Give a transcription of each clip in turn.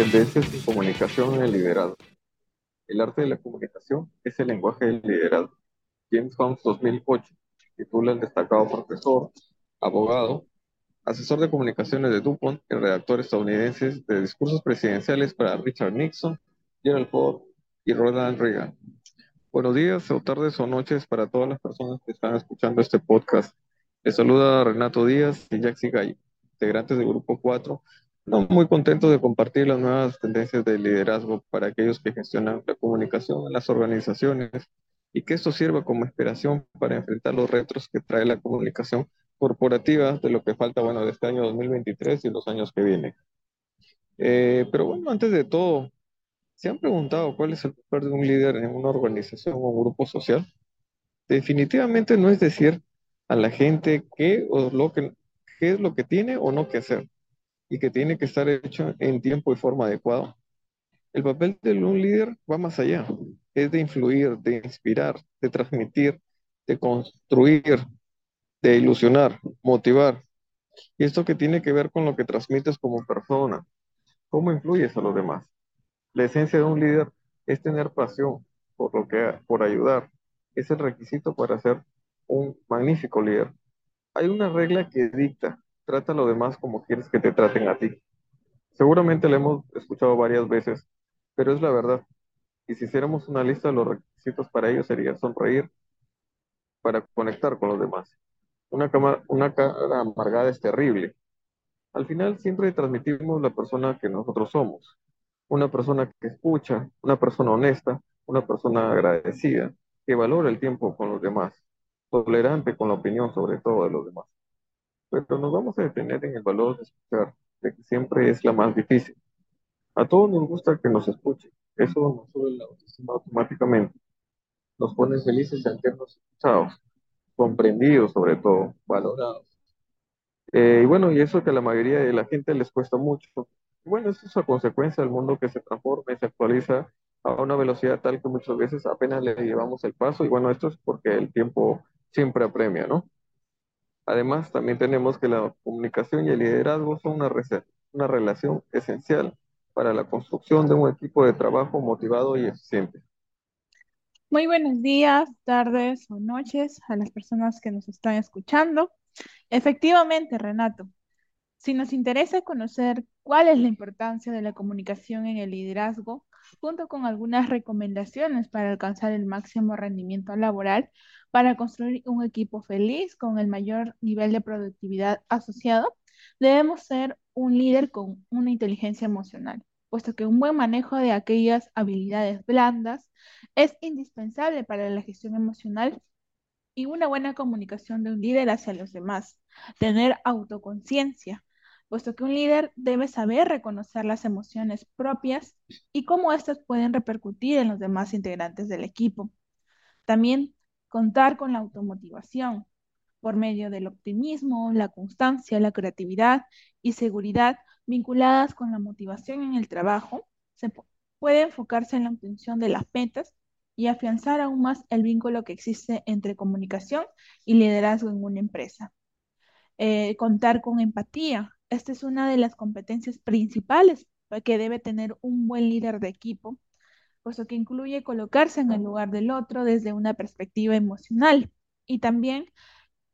Tendencias en comunicación en el liderazgo. El arte de la comunicación es el lenguaje del liderazgo. James Holmes 2008 titula el destacado profesor, abogado, asesor de comunicaciones de DuPont y redactor estadounidense de discursos presidenciales para Richard Nixon, Gerald Ford y Ronald Reagan. Buenos días o tardes o noches para todas las personas que están escuchando este podcast. Les saluda Renato Díaz y Jaxi Gallo, integrantes del Grupo 4. No, muy contento de compartir las nuevas tendencias de liderazgo para aquellos que gestionan la comunicación en las organizaciones y que esto sirva como inspiración para enfrentar los retos que trae la comunicación corporativa de lo que falta, bueno, de este año 2023 y los años que vienen. Eh, pero bueno, antes de todo, ¿se han preguntado cuál es el papel de un líder en una organización o un grupo social? Definitivamente no es decir a la gente qué, o lo que, qué es lo que tiene o no que hacer y que tiene que estar hecho en tiempo y forma adecuado. El papel de un líder va más allá, es de influir, de inspirar, de transmitir, de construir, de ilusionar, motivar. Y esto que tiene que ver con lo que transmites como persona, cómo influyes a los demás. La esencia de un líder es tener pasión por lo que por ayudar. Es el requisito para ser un magnífico líder. Hay una regla que dicta, trata a los demás como quieres que te traten a ti. Seguramente la hemos escuchado varias veces, pero es la verdad. Y si hiciéramos una lista de los requisitos para ello sería sonreír para conectar con los demás. Una, una cara amargada es terrible. Al final siempre transmitimos la persona que nosotros somos. Una persona que escucha, una persona honesta, una persona agradecida, que valora el tiempo con los demás, tolerante con la opinión sobre todo de los demás. Pero nos vamos a detener en el valor de escuchar, de que siempre es la más difícil. A todos nos gusta que nos escuchen. Eso nos sube la autoestima automáticamente. Nos pone felices sentirnos escuchados, comprendidos sobre todo, valorados. Eh, y bueno, y eso que a la mayoría de la gente les cuesta mucho. Bueno, eso es a consecuencia del mundo que se transforma y se actualiza a una velocidad tal que muchas veces apenas le llevamos el paso. Y bueno, esto es porque el tiempo siempre apremia, ¿no? Además, también tenemos que la comunicación y el liderazgo son una, relación esencial para la construcción de un equipo de trabajo motivado y eficiente. Muy buenos días, tardes o noches a las personas que nos están escuchando. Efectivamente, Renato, si nos interesa conocer cuál es la importancia de la comunicación en el liderazgo, junto con algunas recomendaciones para alcanzar el máximo rendimiento laboral, para construir un equipo feliz con el mayor nivel de productividad asociado, debemos ser un líder con una inteligencia emocional, puesto que un buen manejo de aquellas habilidades blandas es indispensable para la gestión emocional y una buena comunicación de un líder hacia los demás, tener autoconciencia, puesto que un líder debe saber reconocer las emociones propias y cómo éstas pueden repercutir en los demás integrantes del equipo. También contar con la automotivación por medio del optimismo, la constancia, la creatividad y seguridad vinculadas con la motivación en el trabajo, se puede enfocarse en la obtención de las metas y afianzar aún más el vínculo que existe entre comunicación y liderazgo en una empresa. Eh, contar con empatía. Esta es una de las competencias principales que debe tener un buen líder de equipo puesto que incluye colocarse en el lugar del otro desde una perspectiva emocional y también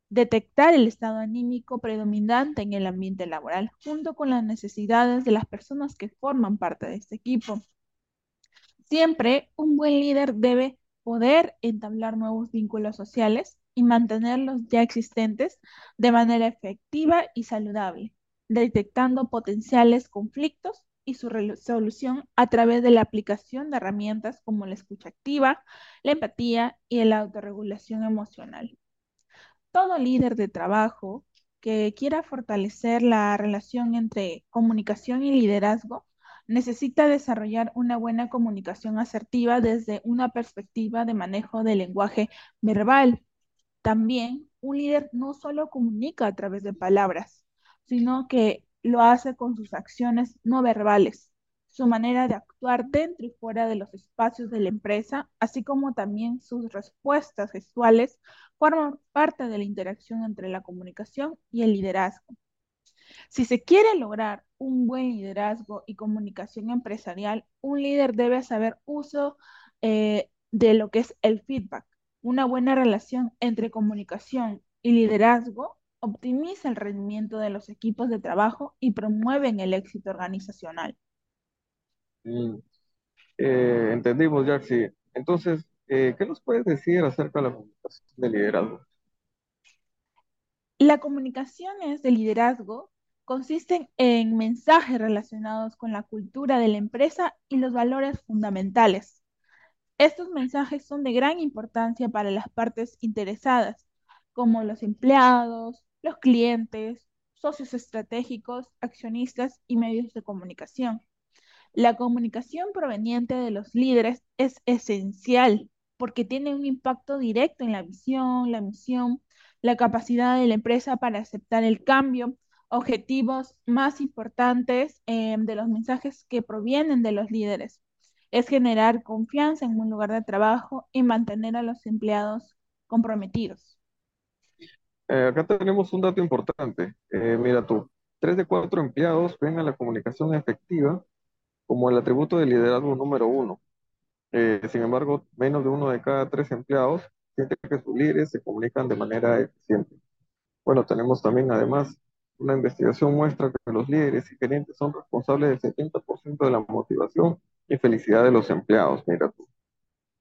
detectar el estado anímico predominante en el ambiente laboral, junto con las necesidades de las personas que forman parte de este equipo. Siempre un buen líder debe poder entablar nuevos vínculos sociales y mantenerlos ya existentes de manera efectiva y saludable, detectando potenciales conflictos y su resolución a través de la aplicación de herramientas como la escucha activa, la empatía y la autorregulación emocional. Todo líder de trabajo que quiera fortalecer la relación entre comunicación y liderazgo necesita desarrollar una buena comunicación asertiva desde una perspectiva de manejo del lenguaje verbal. También un líder no solo comunica a través de palabras, sino que lo hace con sus acciones no verbales, su manera de actuar dentro y fuera de los espacios de la empresa, así como también sus respuestas gestuales, forman parte de la interacción entre la comunicación y el liderazgo. Si se quiere lograr un buen liderazgo y comunicación empresarial, un líder debe saber uso eh, de lo que es el feedback. Una buena relación entre comunicación y liderazgo optimiza el rendimiento de los equipos de trabajo y promueven el éxito organizacional. Mm, eh, entendimos, Jaxi. Entonces, eh, ¿qué nos puedes decir acerca de la comunicación de liderazgo? La comunicaciones de liderazgo consisten en mensajes relacionados con la cultura de la empresa y los valores fundamentales. Estos mensajes son de gran importancia para las partes interesadas, como los empleados, los clientes, socios estratégicos, accionistas y medios de comunicación. La comunicación proveniente de los líderes es esencial porque tiene un impacto directo en la visión, la misión, la capacidad de la empresa para aceptar el cambio, objetivos más importantes em, de los mensajes que provienen de los líderes. Es generar confianza en un lugar de trabajo y mantener a los empleados comprometidos. Eh, acá tenemos un dato importante. Eh, mira tú, tres de cuatro empleados ven a la comunicación efectiva como el atributo de liderazgo número uno. Eh, sin embargo, menos de uno de cada tres empleados siente que sus líderes se comunican de manera eficiente. Bueno, tenemos también además una investigación muestra que los líderes y gerentes son responsables del 70% de la motivación y felicidad de los empleados. Mira tú.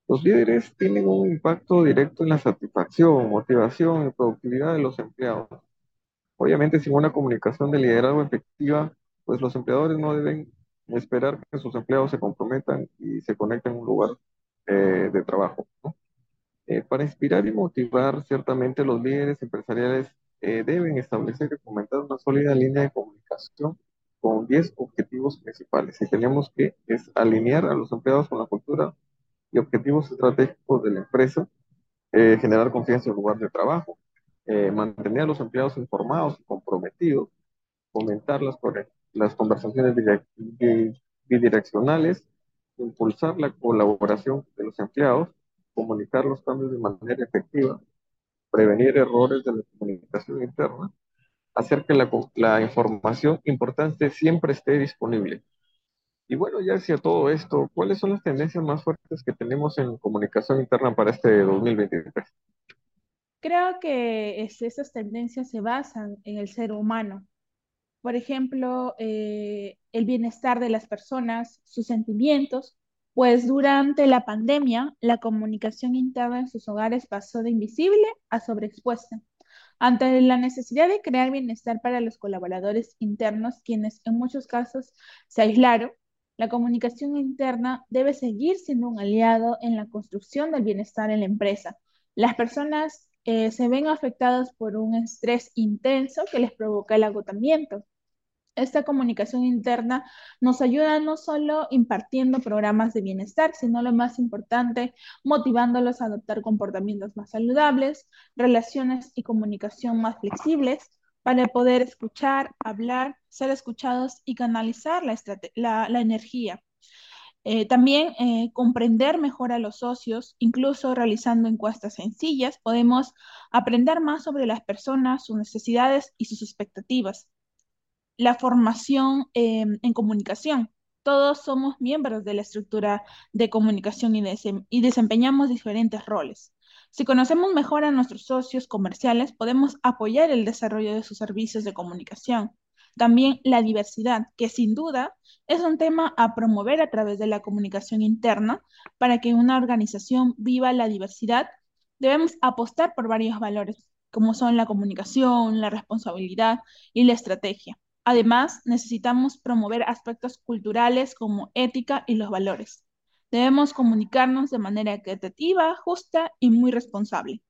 Los líderes tienen un impacto directo en la satisfacción, motivación y productividad de los empleados. Obviamente, sin una comunicación de liderazgo efectiva, pues los empleadores no deben esperar que sus empleados se comprometan y se conecten en un lugar eh, de trabajo. Eh, para inspirar y motivar, ciertamente los líderes empresariales eh, deben establecer y fomentar una sólida línea de comunicación con 10 objetivos principales. Y tenemos que es alinear a los empleados con la cultura y objetivos estratégicos de la empresa, generar confianza en el lugar de trabajo, mantener a los empleados informados y comprometidos, fomentar las, las conversaciones bidireccionales, impulsar la colaboración de los empleados, comunicar los cambios de manera efectiva, prevenir errores de la comunicación interna, hacer que la, la información importante siempre esté disponible. Y bueno, ya hacia todo esto, ¿cuáles son las tendencias más fuertes que tenemos en comunicación interna para este 2023? Creo que esas tendencias se basan en el ser humano por ejemplo, eh, el bienestar de las personas, sus sentimientos, pues durante la pandemia la comunicación interna en sus hogares pasó de invisible a sobreexpuesta. Ante la necesidad de crear bienestar para los colaboradores internos, quienes en muchos casos se aislaron, la comunicación interna debe seguir siendo un aliado en la construcción del bienestar en la empresa. Las personas eh, se ven afectadas por un estrés intenso que les provoca el agotamiento esta comunicación interna nos ayuda no solo impartiendo programas de bienestar, sino lo más importante, motivándolos a adoptar comportamientos más saludables, relaciones y comunicación más flexibles para poder escuchar, hablar, ser escuchados y canalizar la, energía. Eh, también eh, comprender mejor a los socios, incluso realizando encuestas sencillas, podemos aprender más sobre las personas, sus necesidades y sus expectativas la formación em, en comunicación. Todos somos miembros de la estructura de comunicación y, y desempeñamos diferentes roles. Si conocemos mejor a nuestros socios comerciales, podemos apoyar el desarrollo de sus servicios de comunicación. También la diversidad, que sin duda es un tema a promover a través de la comunicación interna para que una organización viva la diversidad. Debemos apostar por varios valores, como son la comunicación, la responsabilidad y la estrategia. Además, necesitamos promover aspectos culturales como ética y los valores. Debemos comunicarnos de manera equitativa, justa y muy responsable.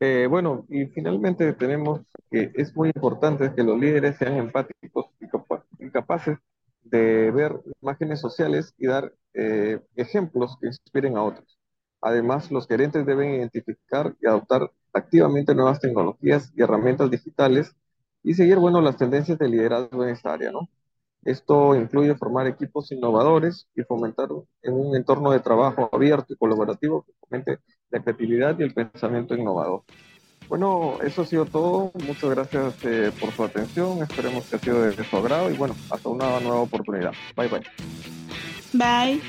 Eh, bueno, y finalmente tenemos que es muy importante que los líderes sean empáticos y, capaces de ver imágenes sociales y dar eh, ejemplos que inspiren a otros. Además, los gerentes deben identificar y adoptar activamente nuevas tecnologías y herramientas digitales y seguir, bueno, las tendencias de liderazgo en esta área, ¿no? Esto incluye formar equipos innovadores y fomentar en un entorno de trabajo abierto y colaborativo que fomente la creatividad y el pensamiento innovador. Bueno, eso ha sido todo. Muchas gracias eh, por su atención. Esperemos que ha sido de su agrado y bueno, hasta una nueva oportunidad. Bye bye. Bye.